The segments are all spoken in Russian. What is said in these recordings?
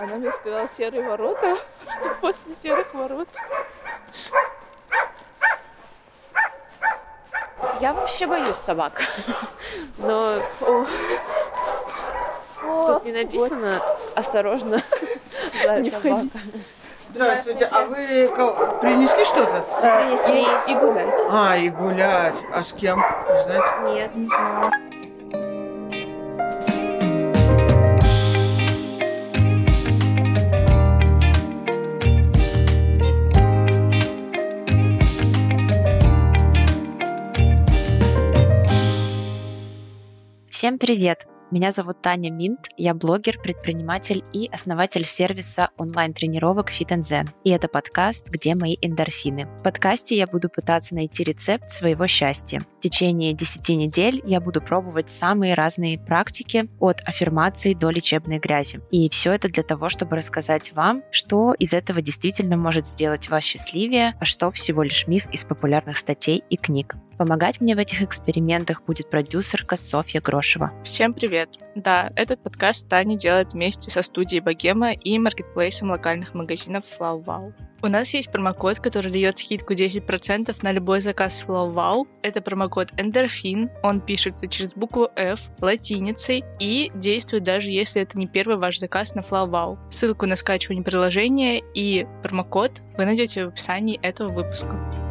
Она мне сказала серые ворота, что после серых ворот. Я вообще боюсь собак. Но О, тут не написано осторожно. Не собака. Здравствуйте, а вы принесли что-то? Принесли. и гулять. А, и гулять. А с кем? Не знаете? Нет. Не знаю. Всем привет! Меня зовут Таня Минт, я блогер, предприниматель и основатель сервиса онлайн-тренировок Fit Zen. И это подкаст «Где мои эндорфины?». В подкасте я буду пытаться найти рецепт своего счастья. В течение 10 недель я буду пробовать самые разные практики от аффирмации до лечебной грязи. И все это для того, чтобы рассказать вам, что из этого действительно может сделать вас счастливее, а что всего лишь миф из популярных статей и книг. Помогать мне в этих экспериментах будет продюсерка Софья Грошева. Всем привет! Да, этот подкаст Таня делает вместе со студией Богема и маркетплейсом локальных магазинов FlowWow. У нас есть промокод, который дает скидку 10% на любой заказ FlowWow. Это промокод Endorphin. Он пишется через букву F латиницей и действует даже если это не первый ваш заказ на FlowWow. Ссылку на скачивание приложения и промокод вы найдете в описании этого выпуска.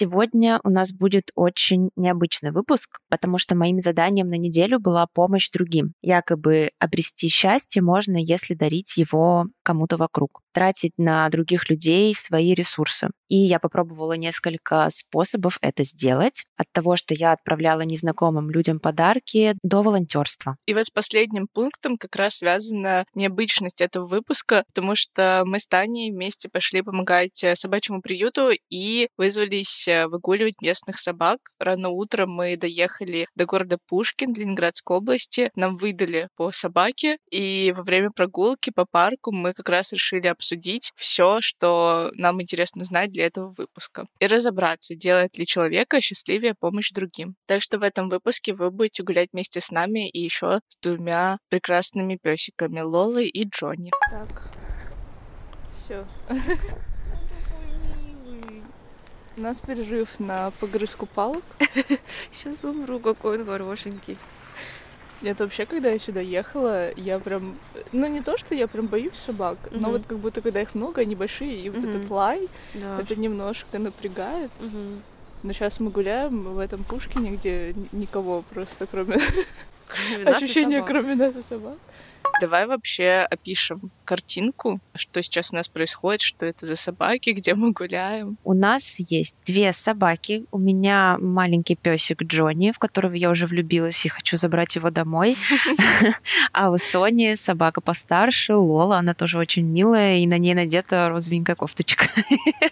Сегодня у нас будет очень необычный выпуск, потому что моим заданием на неделю была помощь другим. Якобы обрести счастье можно, если дарить его кому-то вокруг, тратить на других людей свои ресурсы. И я попробовала несколько способов это сделать, от того, что я отправляла незнакомым людям подарки, до волонтерства. И вот с последним пунктом как раз связана необычность этого выпуска, потому что мы с Таней вместе пошли помогать э, собачьему приюту и вызвались э, выгуливать местных собак. Рано утром мы доехали до города Пушкин Ленинградской области. Нам выдали по собаке, и во время прогулки по парку мы как раз решили обсудить все, что нам интересно знать для этого выпуска. И разобраться, делает ли человека счастливее помощь другим. Так что в этом выпуске вы будете гулять вместе с нами и еще с двумя прекрасными песиками Лолой и Джонни. Так, все. У нас перерыв на погрызку палок. Сейчас умру, какой он хорошенький. Нет, вообще, когда я сюда ехала, я прям... Ну, не то, что я прям боюсь собак, но Мгм. вот как будто, когда их много, они большие, и вот Мгм. этот лай, Да. это немножко напрягает. Но сейчас мы гуляем в этом Пушкине, где никого просто, кроме ощущения, кроме нас и собак. Давай вообще опишем картинку, что сейчас у нас происходит, что это за собаки, где мы гуляем. У нас есть две собаки. У меня маленький песик Джонни, в которого я уже влюбилась и хочу забрать его домой. А у Сони собака постарше, Лола. Она тоже очень милая, и на ней надета розовенькая кофточка.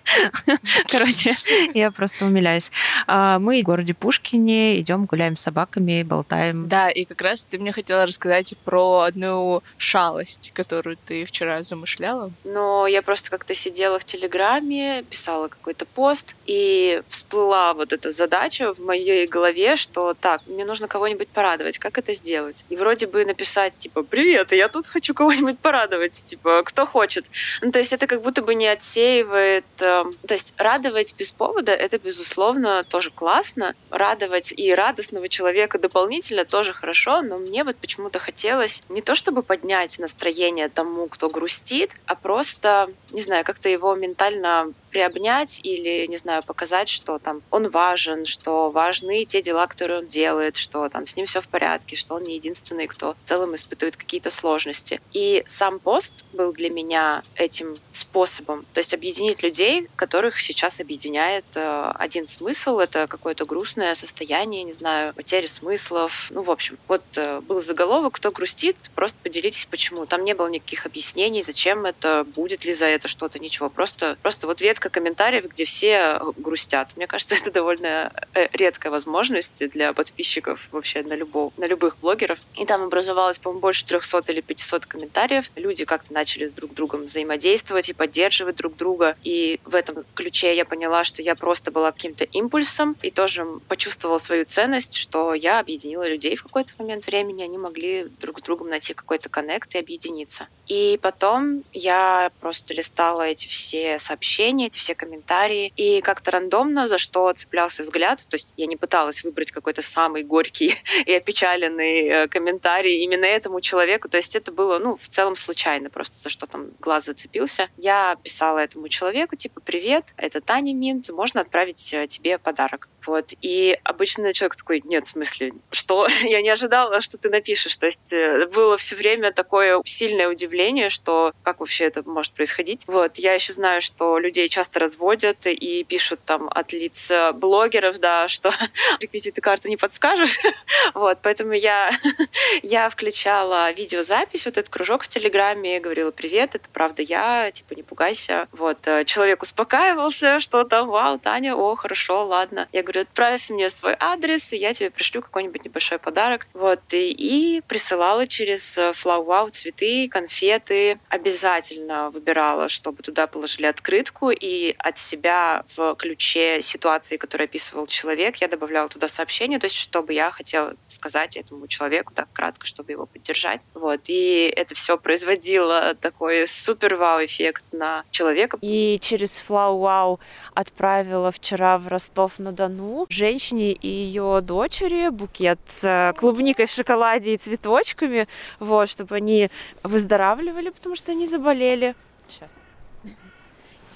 Короче, я просто умиляюсь. А Мы в городе Пушкине идем, гуляем с собаками, болтаем. Да, и как раз ты мне хотела рассказать про одну шалость, которую ты вчера замышляла. Но я просто как-то сидела в Телеграме, писала какой-то пост, и всплыла вот эта задача в моей голове, что так, мне нужно кого-нибудь порадовать, как это сделать? И вроде бы написать, типа, привет, я тут хочу кого-нибудь порадовать, типа, кто хочет? Ну, то есть это как будто бы не отсеивает... э, то есть радовать без повода — это, безусловно, тоже классно. Радовать и радостного человека дополнительно тоже хорошо, но мне вот почему-то хотелось не то чтобы поднять настроение тому, кто грустит, а просто, не знаю, как-то его ментально приобнять или, не знаю, показать, что там он важен, что важны те дела, которые он делает, что там с ним все в порядке, что он не единственный, кто в целом испытывает какие-то сложности. И сам пост был для меня этим способом, то есть объединить людей, которых сейчас объединяет э, один смысл, это какое-то грустное состояние, не знаю, потери смыслов, ну, в общем, вот э, был заголовок «Кто грустит?», просто поделитесь, почему. Там не было никаких объяснений, зачем это, будет ли за это что-то, ничего. Просто, просто вот ветки редко комментариев, где все грустят. Мне кажется, это довольно э, редкая возможность для подписчиков вообще на, любого, на любых блогеров. И там образовалось, по-моему, больше 300 или 500 комментариев. Люди как-то начали друг с другом взаимодействовать и поддерживать друг друга. И в этом ключе я поняла, что я просто была каким-то импульсом и тоже почувствовала свою ценность, что я объединила людей в какой-то момент времени, они могли друг с другом найти какой-то коннект и объединиться. И потом я просто листала эти все сообщения, эти все комментарии, и как-то рандомно за что цеплялся взгляд, то есть я не пыталась выбрать какой-то самый горький и опечаленный э, комментарий именно этому человеку, то есть это было, ну, в целом случайно, просто за что там глаз зацепился. Я писала этому человеку, типа, привет, это Таня Минт, можно отправить э, тебе подарок. Вот. И обычно человек такой, нет, в смысле, что? Я не ожидала, что ты напишешь. То есть э, было все время такое сильное удивление, что как вообще это может происходить. Вот. Я еще знаю, что людей часто разводят и пишут там от лиц блогеров, да, что реквизиты карты не подскажешь. Вот. Поэтому я, я включала видеозапись, вот этот кружок в Телеграме, говорила, привет, это правда я, типа, не пугайся. Вот. Э, человек успокаивался, что там, вау, Таня, о, хорошо, ладно. Я говорю, отправь мне свой адрес, и я тебе пришлю какой-нибудь небольшой подарок. Вот, и, и присылала через FlowWow цветы, конфеты. Обязательно выбирала, чтобы туда положили открытку, и от себя в ключе ситуации, которую описывал человек, я добавляла туда сообщение, то есть чтобы я хотела сказать этому человеку так кратко, чтобы его поддержать. Вот, и это все производило такой супер вау-эффект на человека. И через FlowWow отправила вчера в Ростов-на-Дону женщине и ее дочери букет с клубникой в шоколаде и цветочками, вот, чтобы они выздоравливали, потому что они заболели. Сейчас.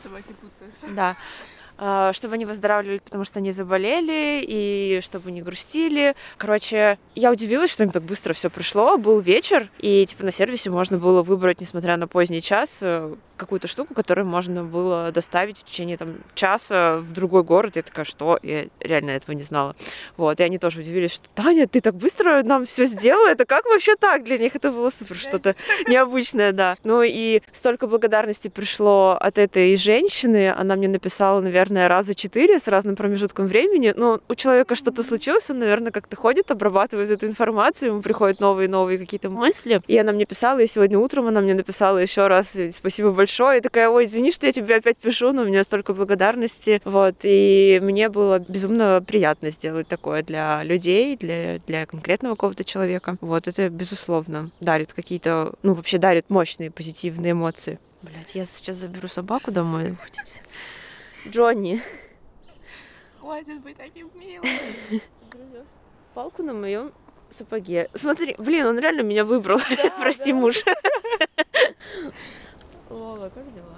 Собаки путаются. Да. А, чтобы они выздоравливали, потому что они заболели, и чтобы не грустили. Короче, я удивилась, что им так быстро все пришло. Был вечер, и типа на сервисе можно было выбрать, несмотря на поздний час, э, какую-то штуку, которую можно было доставить в течение там часа в другой город. Я такая, что? Я реально этого не знала. Вот, и они тоже удивились, что Таня, ты так быстро нам все сделала, это как вообще так? Для них это было супер что-то необычное, да. Ну и столько благодарности пришло от этой женщины, она мне написала, наверное, наверное, раза четыре с разным промежутком времени. Но у человека что-то случилось, он, наверное, как-то ходит, обрабатывает эту информацию, ему приходят новые-новые какие-то мысли. И она мне писала, и сегодня утром она мне написала еще раз спасибо большое. И такая, ой, извини, что я тебе опять пишу, но у меня столько благодарности. Вот, и мне было безумно приятно сделать такое для людей, для, для конкретного какого-то человека. Вот, это, безусловно, дарит какие-то, ну, вообще дарит мощные позитивные эмоции. Блять, я сейчас заберу собаку домой. Хотите? Джонни. Хватит быть таким милым. Палку на моем сапоге. Смотри, блин, он реально меня выбрал. Да, Прости, да. муж. Лола, как дела?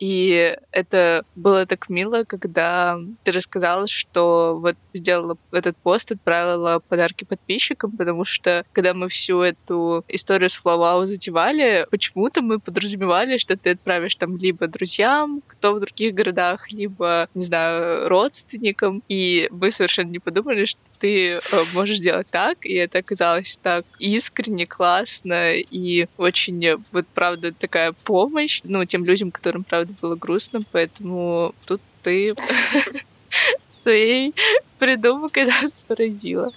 И это было так мило, когда ты рассказала, что вот сделала этот пост, отправила подарки подписчикам, потому что когда мы всю эту историю с Флавау затевали, почему-то мы подразумевали, что ты отправишь там либо друзьям, кто в других городах, либо, не знаю, родственникам. И мы совершенно не подумали, что ты э, можешь сделать так, и это оказалось так искренне, классно, и очень, вот, правда, такая помощь, ну, тем людям, которым, правда, было грустно, поэтому тут ты своей придумкой нас породила.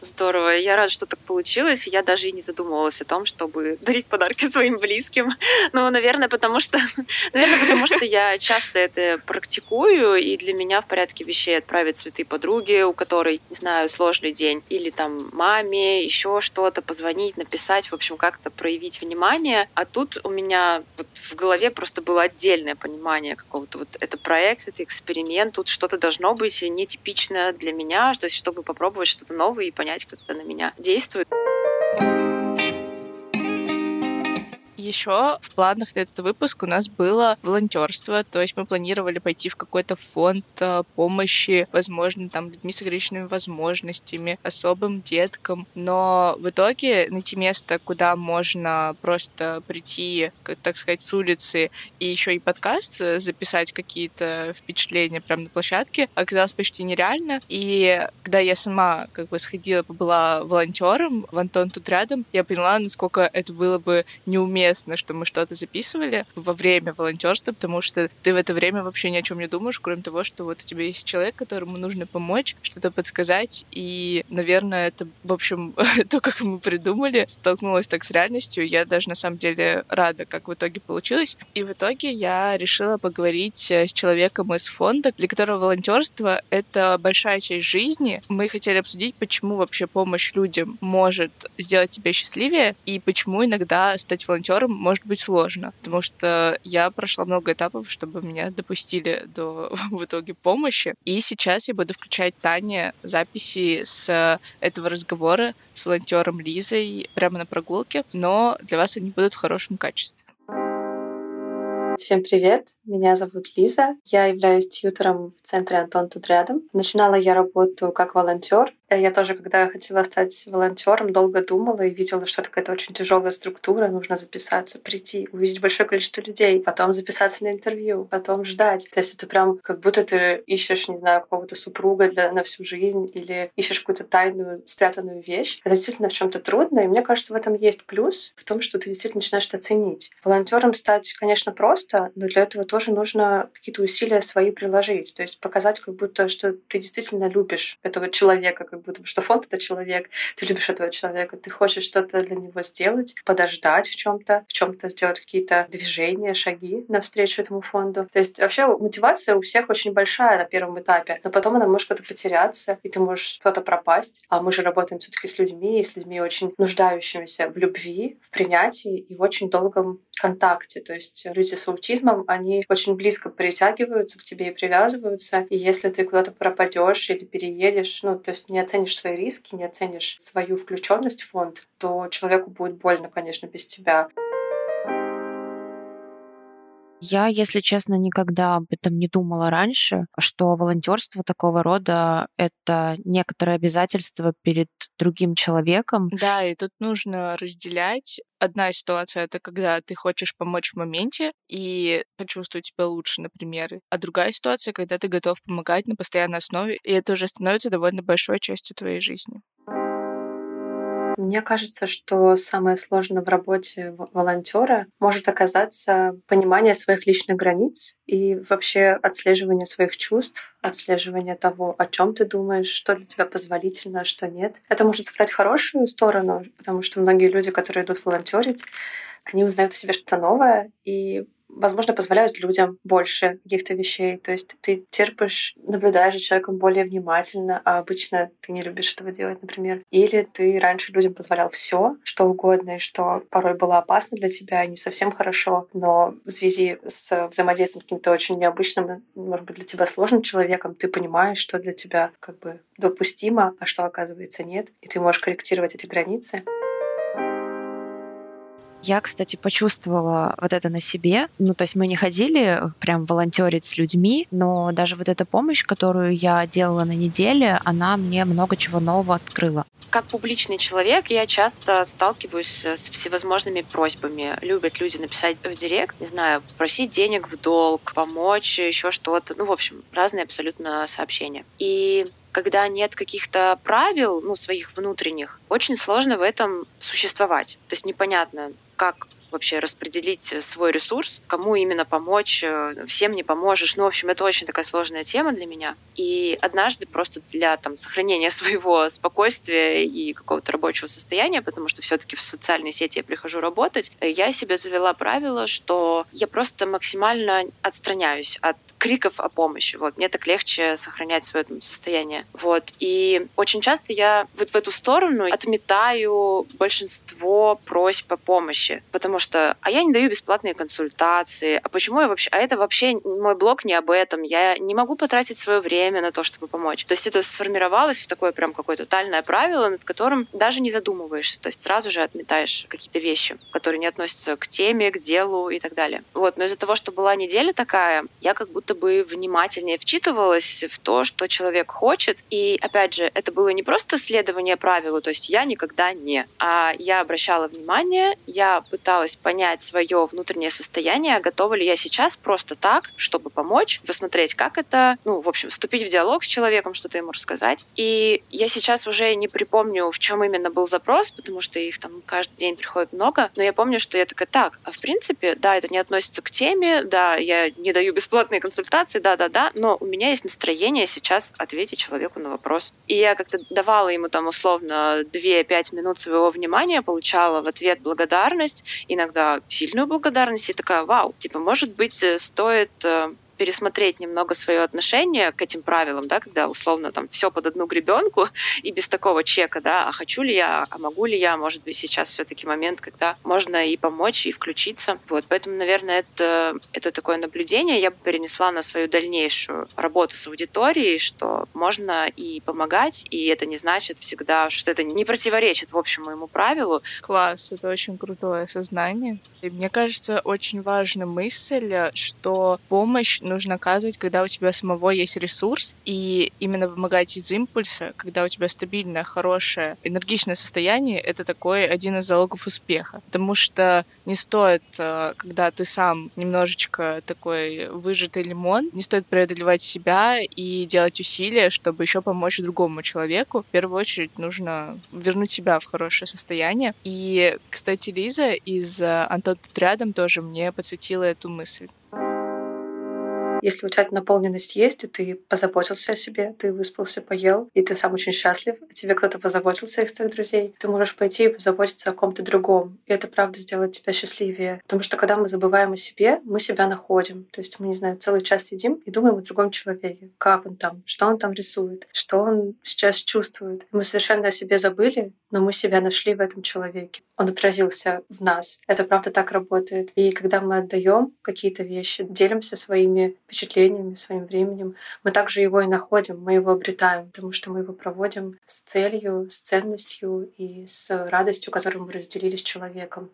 Здорово. Я рада, что так получилось. Я даже и не задумывалась о том, чтобы дарить подарки своим близким. Ну, наверное, потому что, наверное, потому что я часто это практикую, и для меня в порядке вещей отправить цветы подруге, у которой, не знаю, сложный день, или там маме, еще что-то, позвонить, написать, в общем, как-то проявить внимание. А тут у меня вот в голове просто было отдельное понимание какого-то вот это проект, это эксперимент, тут что-то должно быть нетипичное для для меня, то есть чтобы попробовать что-то новое и понять, как это на меня действует. Еще в планах на этот выпуск у нас было волонтерство, то есть мы планировали пойти в какой-то фонд э, помощи, возможно, там людьми с ограниченными возможностями, особым деткам, но в итоге найти место, куда можно просто прийти, так сказать, с улицы и еще и подкаст э, записать какие-то впечатления прямо на площадке, оказалось почти нереально. И когда я сама как бы сходила, была волонтером, в Антон тут рядом, я поняла, насколько это было бы неуместно естественно, что мы что-то записывали во время волонтерства, потому что ты в это время вообще ни о чем не думаешь, кроме того, что вот у тебя есть человек, которому нужно помочь, что-то подсказать. И, наверное, это, в общем, то, как мы придумали, столкнулась так с реальностью. Я даже на самом деле рада, как в итоге получилось. И в итоге я решила поговорить э, с человеком из фонда, для которого волонтерство — это большая часть жизни. Мы хотели обсудить, почему вообще помощь людям может сделать тебя счастливее и почему иногда стать волонтером может быть сложно. Потому что я прошла много этапов, чтобы меня допустили до в итоге помощи. И сейчас я буду включать Тане записи с этого разговора с волонтером Лизой прямо на прогулке, но для вас они будут в хорошем качестве. Всем привет! Меня зовут Лиза. Я являюсь тьютором в центре Антон тут рядом. Начинала я работу как волонтер я тоже, когда хотела стать волонтером, долго думала и видела, что это очень тяжелая структура. Нужно записаться, прийти, увидеть большое количество людей, потом записаться на интервью, потом ждать. То есть это прям как будто ты ищешь, не знаю, какого-то супруга для, на всю жизнь или ищешь какую-то тайную, спрятанную вещь. Это действительно в чем-то трудно. И мне кажется, в этом есть плюс, в том, что ты действительно начинаешь это ценить. Волонтером стать, конечно, просто, но для этого тоже нужно какие-то усилия свои приложить. То есть показать, как будто, что ты действительно любишь этого человека, как будто, что фонд — это человек, ты любишь этого человека, ты хочешь что-то для него сделать, подождать в чем то в чем то сделать какие-то движения, шаги навстречу этому фонду. То есть вообще мотивация у всех очень большая на первом этапе, но потом она может куда-то потеряться, и ты можешь куда-то пропасть. А мы же работаем все таки с людьми, и с людьми очень нуждающимися в любви, в принятии и в очень долгом контакте. То есть люди с аутизмом, они очень близко притягиваются к тебе и привязываются. И если ты куда-то пропадешь или переедешь, ну, то есть не оценишь свои риски, не оценишь свою включенность в фонд, то человеку будет больно, конечно, без тебя. Я, если честно, никогда об этом не думала раньше, что волонтерство такого рода — это некоторое обязательство перед другим человеком. Да, и тут нужно разделять. Одна ситуация — это когда ты хочешь помочь в моменте и почувствовать себя лучше, например. А другая ситуация — когда ты готов помогать на постоянной основе, и это уже становится довольно большой частью твоей жизни. Мне кажется, что самое сложное в работе волонтера может оказаться понимание своих личных границ и вообще отслеживание своих чувств, отслеживание того, о чем ты думаешь, что для тебя позволительно, а что нет. Это может сыграть хорошую сторону, потому что многие люди, которые идут волонтерить, они узнают о себе что-то новое, и возможно, позволяют людям больше каких-то вещей. То есть ты терпишь, наблюдаешь за человеком более внимательно, а обычно ты не любишь этого делать, например. Или ты раньше людям позволял все, что угодно, и что порой было опасно для тебя, не совсем хорошо, но в связи с взаимодействием с каким-то очень необычным, может быть, для тебя сложным человеком, ты понимаешь, что для тебя как бы допустимо, а что, оказывается, нет. И ты можешь корректировать эти границы. Я, кстати, почувствовала вот это на себе. Ну, то есть мы не ходили прям волонтерить с людьми, но даже вот эта помощь, которую я делала на неделе, она мне много чего нового открыла. Как публичный человек я часто сталкиваюсь с всевозможными просьбами. Любят люди написать в директ, не знаю, просить денег в долг, помочь, еще что-то. Ну, в общем, разные абсолютно сообщения. И когда нет каких-то правил, ну, своих внутренних, очень сложно в этом существовать. То есть непонятно, как вообще распределить э, свой ресурс, кому именно помочь, э, всем не поможешь. Ну, в общем, это очень такая сложная тема для меня. И однажды просто для там, сохранения своего спокойствия и какого-то рабочего состояния, потому что все-таки в социальные сети я прихожу работать, э, я себе завела правило, что я просто максимально отстраняюсь от криков о помощи. Вот. Мне так легче сохранять свое там, состояние. Вот. И очень часто я вот в эту сторону отметаю большинство просьб о помощи, потому потому что а я не даю бесплатные консультации, а почему я вообще, а это вообще мой блог не об этом, я не могу потратить свое время на то, чтобы помочь. То есть это сформировалось в такое прям какое-то тотальное правило, над которым даже не задумываешься, то есть сразу же отметаешь какие-то вещи, которые не относятся к теме, к делу и так далее. Вот, но из-за того, что была неделя такая, я как будто бы внимательнее вчитывалась в то, что человек хочет, и опять же, это было не просто следование правилу, то есть я никогда не, а я обращала внимание, я пыталась пыталась понять свое внутреннее состояние, готова ли я сейчас просто так, чтобы помочь, посмотреть, как это, ну, в общем, вступить в диалог с человеком, что-то ему рассказать. И я сейчас уже не припомню, в чем именно был запрос, потому что их там каждый день приходит много, но я помню, что я такая, так, а в принципе, да, это не относится к теме, да, я не даю бесплатные консультации, да-да-да, но у меня есть настроение сейчас ответить человеку на вопрос. И я как-то давала ему там условно 2-5 минут своего внимания, получала в ответ благодарность, иногда сильную благодарность, и такая, вау, типа, может быть, э, стоит э, пересмотреть немного свое отношение к этим правилам, да, когда условно там все под одну гребенку и без такого чека, да, а хочу ли я, а могу ли я, может быть, сейчас все-таки момент, когда можно и помочь, и включиться. Вот, поэтому, наверное, это, это такое наблюдение я бы перенесла на свою дальнейшую работу с аудиторией, что можно и помогать, и это не значит всегда, что это не противоречит, в общем, моему правилу. Класс, это очень крутое осознание. И мне кажется, очень важна мысль, что помощь нужно оказывать, когда у тебя самого есть ресурс, и именно помогать из импульса, когда у тебя стабильное, хорошее, энергичное состояние, это такой один из залогов успеха. Потому что не стоит, э, когда ты сам немножечко такой выжатый лимон, не стоит преодолевать себя и делать усилия, чтобы еще помочь другому человеку. В первую очередь нужно вернуть себя в хорошее состояние. И, кстати, Лиза из э, Антон тут рядом тоже мне подсветила эту мысль. Если у тебя наполненность есть, и ты позаботился о себе, ты выспался, поел, и ты сам очень счастлив, тебе кто-то позаботился из твоих друзей, ты можешь пойти и позаботиться о ком-то другом. И это правда сделает тебя счастливее. Потому что когда мы забываем о себе, мы себя находим. То есть мы, не знаю, целый час сидим и думаем о другом человеке. Как он там, что он там рисует, что он сейчас чувствует. Мы совершенно о себе забыли, но мы себя нашли в этом человеке. Он отразился в нас. Это правда так работает. И когда мы отдаем какие-то вещи, делимся своими впечатлениями, своим временем, мы также его и находим, мы его обретаем, потому что мы его проводим с целью, с ценностью и с радостью, которую мы разделили с человеком.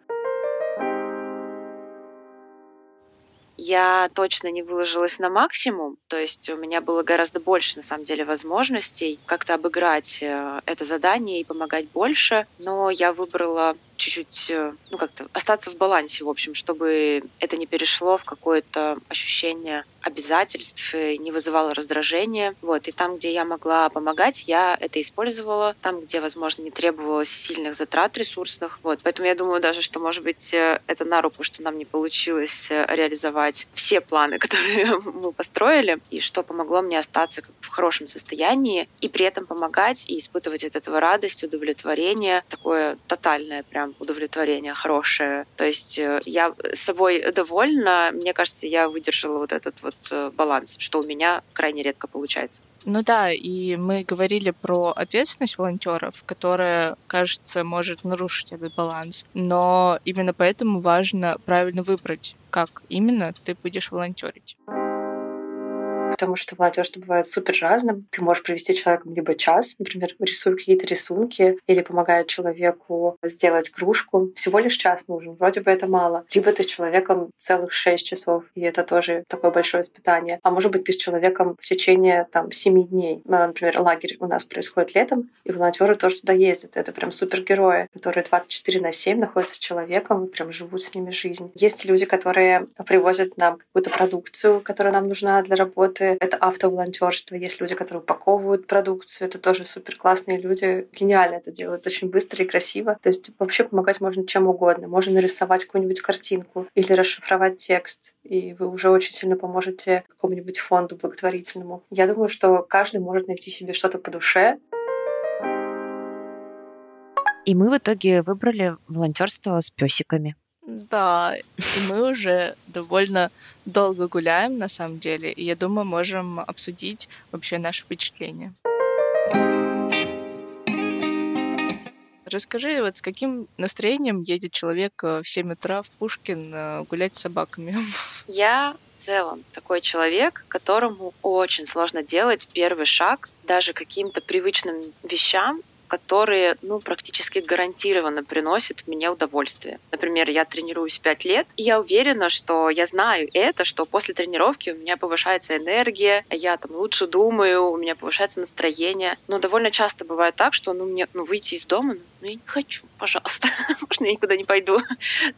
я точно не выложилась на максимум, то есть у меня было гораздо больше, на самом деле, возможностей как-то обыграть э, это задание и помогать больше, но я выбрала чуть-чуть, э, ну как-то остаться в балансе, в общем, чтобы это не перешло в какое-то ощущение обязательств, не вызывало раздражения. Вот. И там, где я могла помогать, я это использовала. Там, где, возможно, не требовалось сильных затрат ресурсных. Вот. Поэтому я думаю даже, что, может быть, э, это на руку, что нам не получилось э, реализовать все планы, которые мы построили, и что помогло мне остаться в хорошем состоянии и при этом помогать и испытывать от этого радость, удовлетворение, такое тотальное прям прям удовлетворение хорошее. То есть э, я собой довольна. Мне кажется, я выдержала вот этот вот э, баланс, что у меня крайне редко получается. Ну да, и мы говорили про ответственность волонтеров, которая, кажется, может нарушить этот баланс. Но именно поэтому важно правильно выбрать, как именно ты будешь волонтерить потому что волонтерство бывает супер разным. Ты можешь провести человеком либо час, например, рисуя какие-то рисунки, или помогая человеку сделать кружку. Всего лишь час нужен, вроде бы это мало. Либо ты с человеком целых шесть часов, и это тоже такое большое испытание. А может быть, ты с человеком в течение там семи дней. Ну, например, лагерь у нас происходит летом, и волонтеры тоже туда ездят. Это прям супергерои, которые 24 на 7 находятся с человеком, прям живут с ними жизнь. Есть люди, которые привозят нам какую-то продукцию, которая нам нужна для работы, проекты, это автоволонтерство. Есть люди, которые упаковывают продукцию, это тоже супер классные люди, гениально это делают, очень быстро и красиво. То есть вообще помогать можно чем угодно. Можно нарисовать какую-нибудь картинку или расшифровать текст, и вы уже очень сильно поможете какому-нибудь фонду благотворительному. Я думаю, что каждый может найти себе что-то по душе, и мы в итоге выбрали волонтерство с песиками. Да, и мы уже довольно долго гуляем, на самом деле, и я думаю, можем обсудить вообще наши впечатления. Расскажи, вот с каким настроением едет человек э, в 7 утра в Пушкин э, гулять с собаками? Я в целом такой человек, которому очень сложно делать первый шаг даже каким-то привычным вещам которые, ну, практически гарантированно приносят мне удовольствие. Например, я тренируюсь 5 лет, и я уверена, что я знаю это, что после тренировки у меня повышается энергия, я там лучше думаю, у меня повышается настроение. Но довольно часто бывает так, что, ну, мне, ну, выйти из дома, ну я не хочу, пожалуйста, можно я никуда не пойду.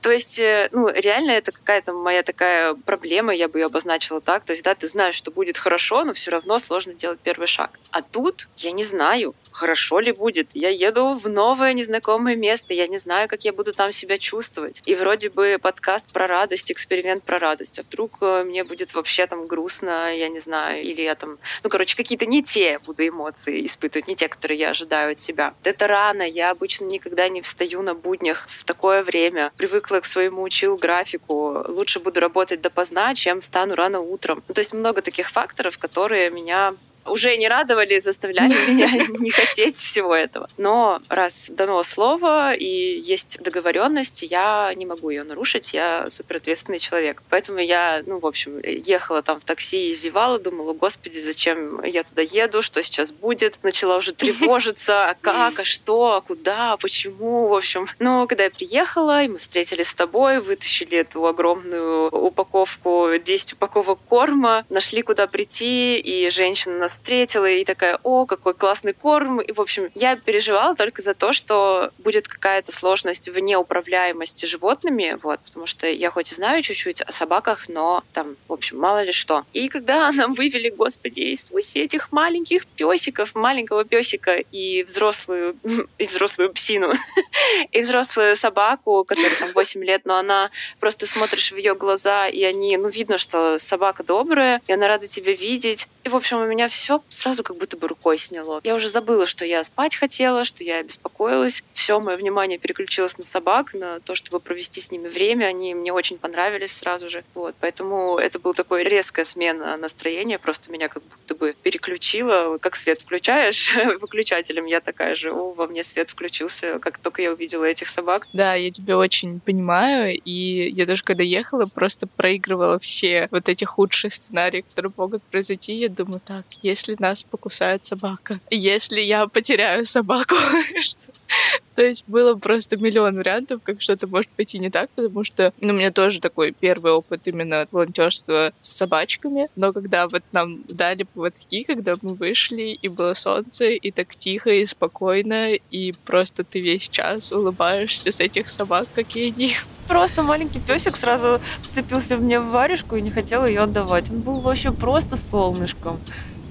То есть, э, ну, реально это какая-то моя такая проблема, я бы ее обозначила так. То есть, да, ты знаешь, что будет хорошо, но все равно сложно делать первый шаг. А тут я не знаю, хорошо ли будет. Я еду в новое незнакомое место, я не знаю, как я буду там себя чувствовать. И вроде бы подкаст про радость, эксперимент про радость. А вдруг э, мне будет вообще там грустно, я не знаю, или я там... Ну, короче, какие-то не те буду эмоции испытывать, не те, которые я ожидаю от себя. Это рано, я обычно никогда не встаю на буднях в такое время. Привыкла к своему учил графику. Лучше буду работать допоздна, чем встану рано утром. То есть много таких факторов, которые меня уже не радовали, заставляли меня не хотеть всего этого. Но раз дано слово и есть договоренность, я не могу ее нарушить, я суперответственный человек. Поэтому я, ну, в общем, ехала там в такси и зевала, думала, господи, зачем я туда еду, что сейчас будет. Начала уже тревожиться, а как, а что, а куда, почему, в общем. Но когда я приехала, и мы встретились с тобой, вытащили эту огромную упаковку, 10 упаковок корма, нашли, куда прийти, и женщина нас встретила и такая, о, какой классный корм. И, в общем, я переживала только за то, что будет какая-то сложность в неуправляемости животными, вот, потому что я хоть и знаю чуть-чуть о собаках, но там, в общем, мало ли что. И когда нам вывели, господи, из этих маленьких песиков, маленького песика и взрослую, и взрослую псину, и взрослую собаку, которая там 8 лет, но она просто смотришь в ее глаза, и они, ну, видно, что собака добрая, и она рада тебя видеть. И, в общем, у меня все все сразу как будто бы рукой сняло. Я уже забыла, что я спать хотела, что я беспокоилась. Все мое внимание переключилось на собак, на то, чтобы провести с ними время. Они мне очень понравились сразу же. Вот, поэтому это была такая резкая смена настроения. Просто меня как будто бы переключило. Как свет включаешь выключателем, я такая же, о, во мне свет включился, как только я увидела этих собак. Да, я тебя очень понимаю. И я даже когда ехала, просто проигрывала все вот эти худшие сценарии, которые могут произойти. Я думаю, так, если если нас покусает собака, если я потеряю собаку. То есть было просто миллион вариантов, как что-то может пойти не так, потому что ну, у меня тоже такой первый опыт именно волонтерства с собачками. Но когда вот нам дали поводки, когда мы вышли, и было солнце, и так тихо, и спокойно, и просто ты весь час улыбаешься с этих собак, какие они. Просто маленький песик сразу вцепился меня в варежку и не хотел ее отдавать. Он был вообще просто солнышком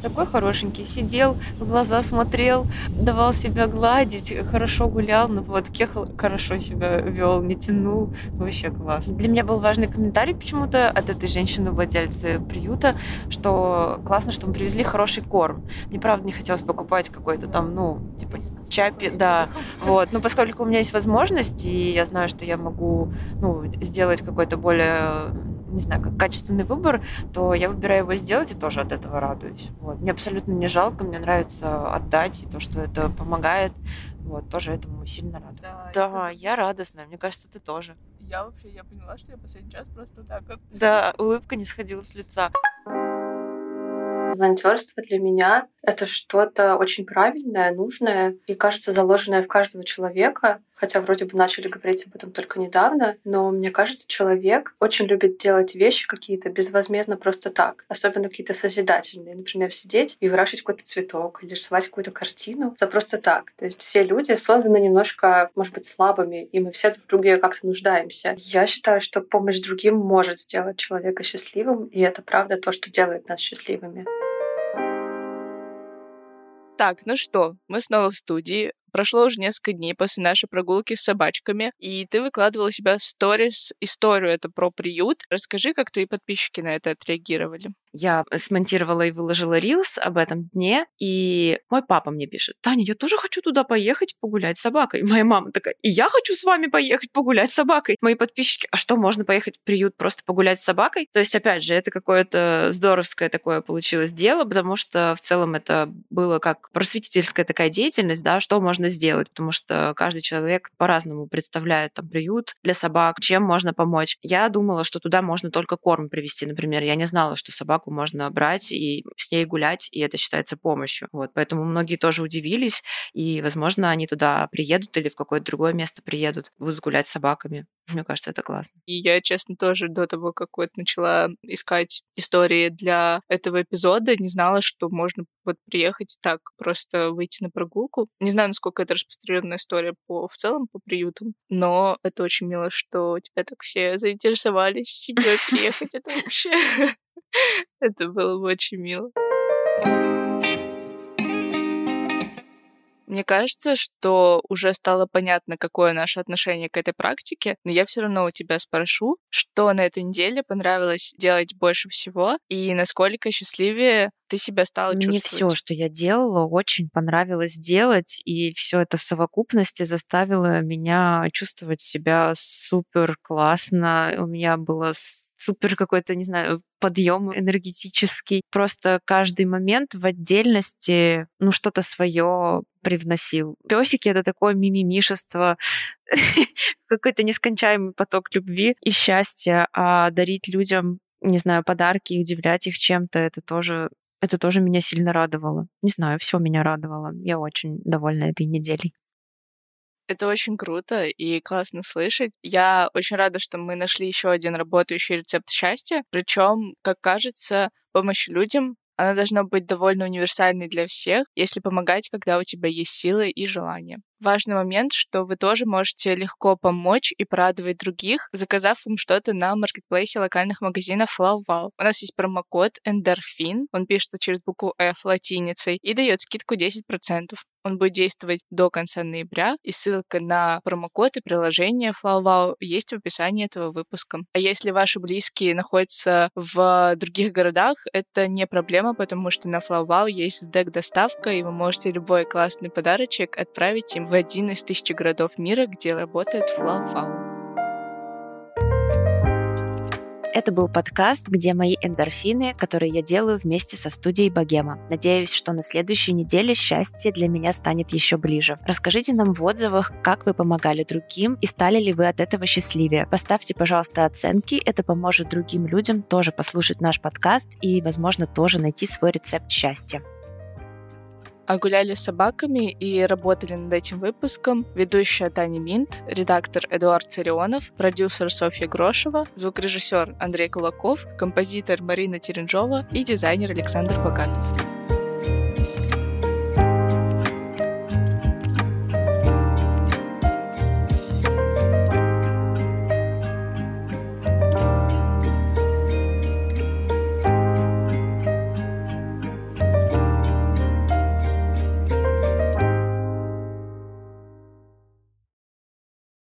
такой хорошенький, сидел, в глаза смотрел, давал себя гладить, хорошо гулял, на поводке хорошо себя вел, не тянул. Вообще класс. Для меня был важный комментарий почему-то от этой женщины, владельцы приюта, что классно, что мы привезли хороший корм. Мне, правда, не хотелось покупать какой-то там, ну, типа чапи, да. Вот. Но поскольку у меня есть возможность, и я знаю, что я могу, ну, сделать какой-то более не знаю, как качественный выбор, то я выбираю его сделать и тоже от этого радуюсь. Вот. Мне абсолютно не жалко, мне нравится отдать, и то, что это помогает, вот, тоже этому сильно рада. Да, да это... я радостная, мне кажется, ты тоже. Я вообще, я поняла, что я последний час просто так вот... Да, улыбка не сходила с лица. Волонтерство для меня — это что-то очень правильное, нужное и, кажется, заложенное в каждого человека. Хотя вроде бы начали говорить об этом только недавно, но мне кажется, человек очень любит делать вещи какие-то безвозмездно просто так. Особенно какие-то созидательные. Например, сидеть и выращивать какой-то цветок или рисовать какую-то картину за просто так. То есть все люди созданы немножко, может быть, слабыми, и мы все друг в как-то нуждаемся. Я считаю, что помощь другим может сделать человека счастливым, и это правда то, что делает нас счастливыми. Так, ну что, мы снова в студии. Прошло уже несколько дней после нашей прогулки с собачками, и ты выкладывала себя в сторис историю это про приют. Расскажи, как твои подписчики на это отреагировали. Я смонтировала и выложила рилс об этом дне, и мой папа мне пишет, Таня, я тоже хочу туда поехать погулять с собакой. Моя мама такая, и я хочу с вами поехать погулять с собакой. Мои подписчики, а что, можно поехать в приют просто погулять с собакой? То есть, опять же, это какое-то здоровское такое получилось дело, потому что в целом это было как просветительская такая деятельность, да, что можно сделать, потому что каждый человек по-разному представляет там приют для собак, чем можно помочь. Я думала, что туда можно только корм привезти, например. Я не знала, что собак собаку можно брать и с ней гулять, и это считается помощью. Вот, поэтому многие тоже удивились, и, возможно, они туда приедут или в какое-то другое место приедут, будут гулять с собаками. Мне кажется, это классно. И я, честно, тоже до того, как вот начала искать истории для этого эпизода, не знала, что можно вот приехать так, просто выйти на прогулку. Не знаю, насколько это распространенная история по, в целом по приютам, но это очень мило, что тебя так все заинтересовались себе приехать. Это вообще... Это было бы очень мило. Мне кажется, что уже стало понятно, какое наше отношение к этой практике, но я все равно у тебя спрошу, что на этой неделе понравилось делать больше всего и насколько счастливее ты себя стала Мне чувствовать? все, что я делала, очень понравилось делать, и все это в совокупности заставило меня чувствовать себя супер классно. У меня было супер какой-то, не знаю, подъем энергетический. Просто каждый момент в отдельности, ну, что-то свое привносил. Песики это такое мимимишество, какой-то нескончаемый поток любви и счастья, а дарить людям не знаю, подарки и удивлять их чем-то, это тоже это тоже меня сильно радовало. Не знаю, все меня радовало. Я очень довольна этой неделей. Это очень круто и классно слышать. Я очень рада, что мы нашли еще один работающий рецепт счастья. Причем, как кажется, помощь людям она должна быть довольно универсальной для всех, если помогать, когда у тебя есть силы и желание. Важный момент, что вы тоже можете легко помочь и порадовать других, заказав им что-то на маркетплейсе локальных магазинов FlowWow. У нас есть промокод Endorphin, он пишется через букву F латиницей и дает скидку 10%. Он будет действовать до конца ноября, и ссылка на промокод и приложение FlowWow есть в описании этого выпуска. А если ваши близкие находятся в других городах, это не проблема, потому что на FlowWow есть дек-доставка, и вы можете любой классный подарочек отправить им в один из тысячи городов мира, где работает FlowFow. Это был подкаст, где мои эндорфины, которые я делаю вместе со студией Богема. Надеюсь, что на следующей неделе счастье для меня станет еще ближе. Расскажите нам в отзывах, как вы помогали другим и стали ли вы от этого счастливее. Поставьте, пожалуйста, оценки, это поможет другим людям тоже послушать наш подкаст и, возможно, тоже найти свой рецепт счастья а гуляли с собаками и работали над этим выпуском ведущая Таня Минт, редактор Эдуард Царионов, продюсер Софья Грошева, звукорежиссер Андрей Кулаков, композитор Марина Теренжова и дизайнер Александр Богатов.